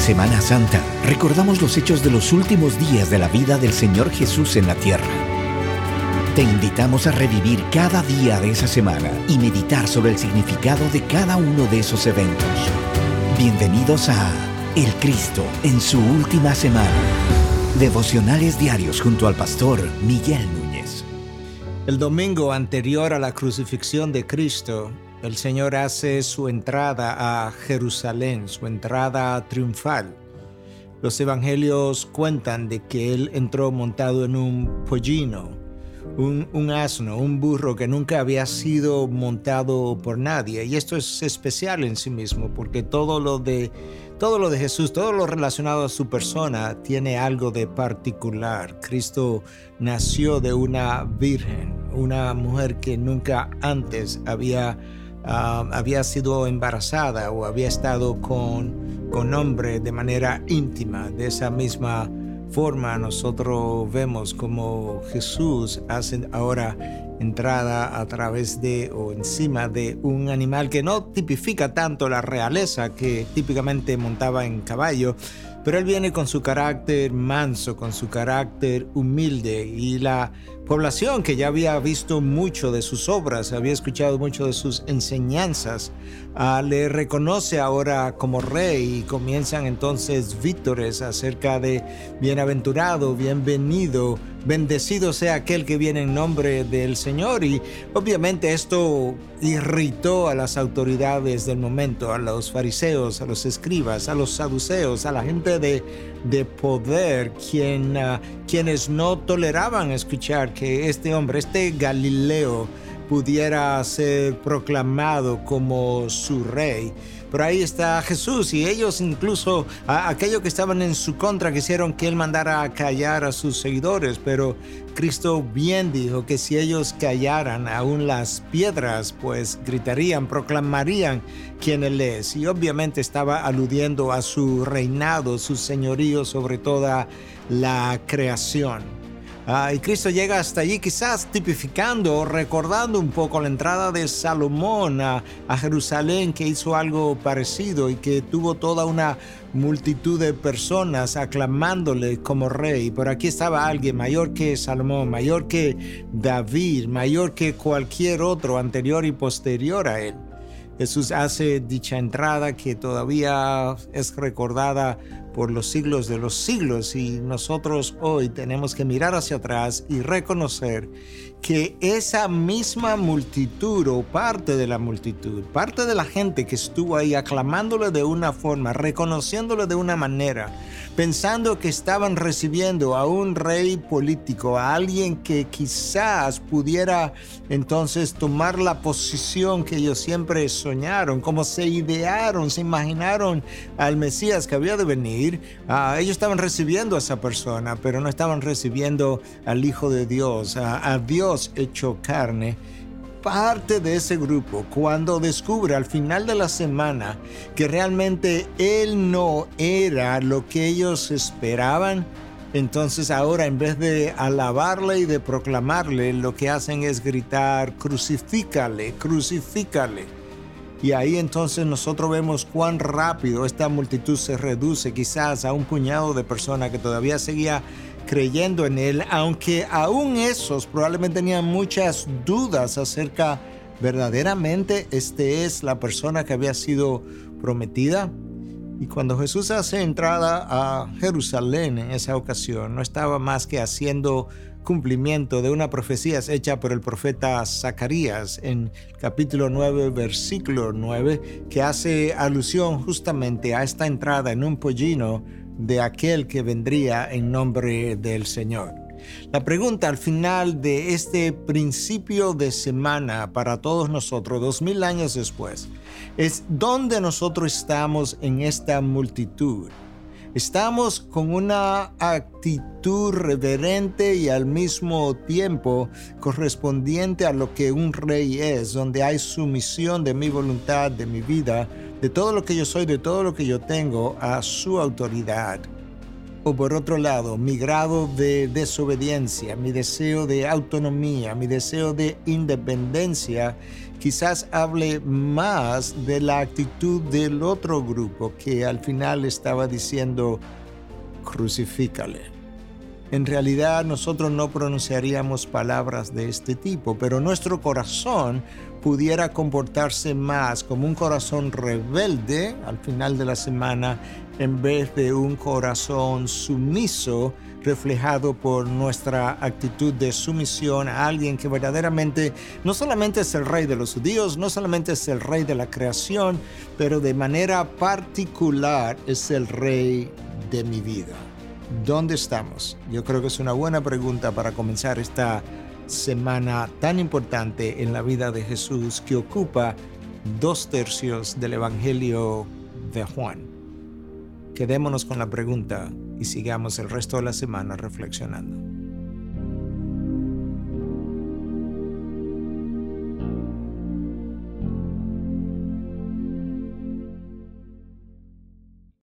Semana Santa recordamos los hechos de los últimos días de la vida del Señor Jesús en la tierra. Te invitamos a revivir cada día de esa semana y meditar sobre el significado de cada uno de esos eventos. Bienvenidos a El Cristo en su última semana. Devocionales diarios junto al pastor Miguel Núñez. El domingo anterior a la crucifixión de Cristo, el Señor hace su entrada a Jerusalén, su entrada triunfal. Los evangelios cuentan de que Él entró montado en un pollino, un, asno, un burro que nunca había sido montado por nadie. Y esto es especial en sí mismo, porque todo lo de, todo lo de Jesús, todo lo relacionado a su persona, tiene algo de particular. Cristo nació de una virgen, una mujer que nunca antes había Ah, había sido embarazada o había estado con, con hombre de manera íntima. De esa misma forma nosotros vemos como Jesús hace ahora entrada a través de o encima de un animal que no tipifica tanto la realeza que típicamente montaba en caballo, pero él viene con su carácter manso, con su carácter humilde y la población que ya había visto mucho de sus obras, había escuchado mucho de sus enseñanzas, ah, le reconoce ahora como rey y comienzan entonces vítores acerca de bienaventurado, bienvenido, bendecido sea aquel que viene en nombre del Señor. Y obviamente esto irritó a las autoridades del momento, a los fariseos, a los escribas, a los saduceos, a la gente de, de poder, quien, ah, quienes no toleraban escuchar que este hombre, este Galileo, pudiera ser proclamado como su rey. Pero ahí está Jesús y ellos incluso, aquellos que estaban en su contra, quisieron que él mandara a callar a sus seguidores, pero Cristo bien dijo que si ellos callaran aún las piedras, pues gritarían, proclamarían quién él es. Y obviamente estaba aludiendo a su reinado, su señorío sobre toda la creación. Ah, y Cristo llega hasta allí quizás tipificando, recordando un poco la entrada de Salomón a, Jerusalén que hizo algo parecido y que tuvo toda una multitud de personas aclamándole como rey. Por aquí estaba alguien mayor que Salomón, mayor que David, mayor que cualquier otro anterior y posterior a él. Jesús hace dicha entrada que todavía es recordada por los siglos de los siglos y nosotros hoy tenemos que mirar hacia atrás y reconocer que esa misma multitud o parte de la multitud, parte de la gente que estuvo ahí aclamándole de una forma, reconociéndole de una manera, pensando que estaban recibiendo a un rey político, a alguien que quizás pudiera entonces tomar la posición que ellos siempre soñaron, como se idearon, se imaginaron al Mesías que había de venir, ah, ellos estaban recibiendo a esa persona, pero no estaban recibiendo al Hijo de Dios, a Dios hecho carne parte de ese grupo, cuando descubre al final de la semana que realmente él no era lo que ellos esperaban, entonces ahora en vez de alabarle y de proclamarle, lo que hacen es gritar, crucifícale, crucifícale. Y ahí entonces nosotros vemos cuán rápido esta multitud se reduce quizás a un puñado de personas que todavía seguía creyendo en él, aunque aún esos probablemente tenían muchas dudas acerca verdaderamente este es la persona que había sido prometida. Y cuando Jesús hace entrada a Jerusalén en esa ocasión, no estaba más que haciendo cumplimiento de una profecía hecha por el profeta Zacarías en capítulo 9, versículo 9, que hace alusión justamente a esta entrada en un pollino de aquel que vendría en nombre del Señor. La pregunta al final de este principio de semana para todos nosotros, dos mil años después, es dónde nosotros estamos en esta multitud. Estamos con una actitud reverente y al mismo tiempo correspondiente a lo que un rey es, donde hay sumisión de mi voluntad, de mi vida, de todo lo que yo soy, de todo lo que yo tengo, a su autoridad. O por otro lado, mi grado de desobediencia, mi deseo de autonomía, mi deseo de independencia quizás hable más de la actitud del otro grupo que al final estaba diciendo, crucifícale. En realidad nosotros no pronunciaríamos palabras de este tipo, pero nuestro corazón pudiera comportarse más como un corazón rebelde al final de la semana en vez de un corazón sumiso reflejado por nuestra actitud de sumisión a alguien que verdaderamente no solamente es el rey de los judíos, no solamente es el rey de la creación, pero de manera particular es el rey de mi vida. ¿Dónde estamos? Yo creo que es una buena pregunta para comenzar esta semana tan importante en la vida de Jesús que ocupa dos tercios del Evangelio de Juan. Quedémonos con la pregunta y sigamos el resto de la semana reflexionando.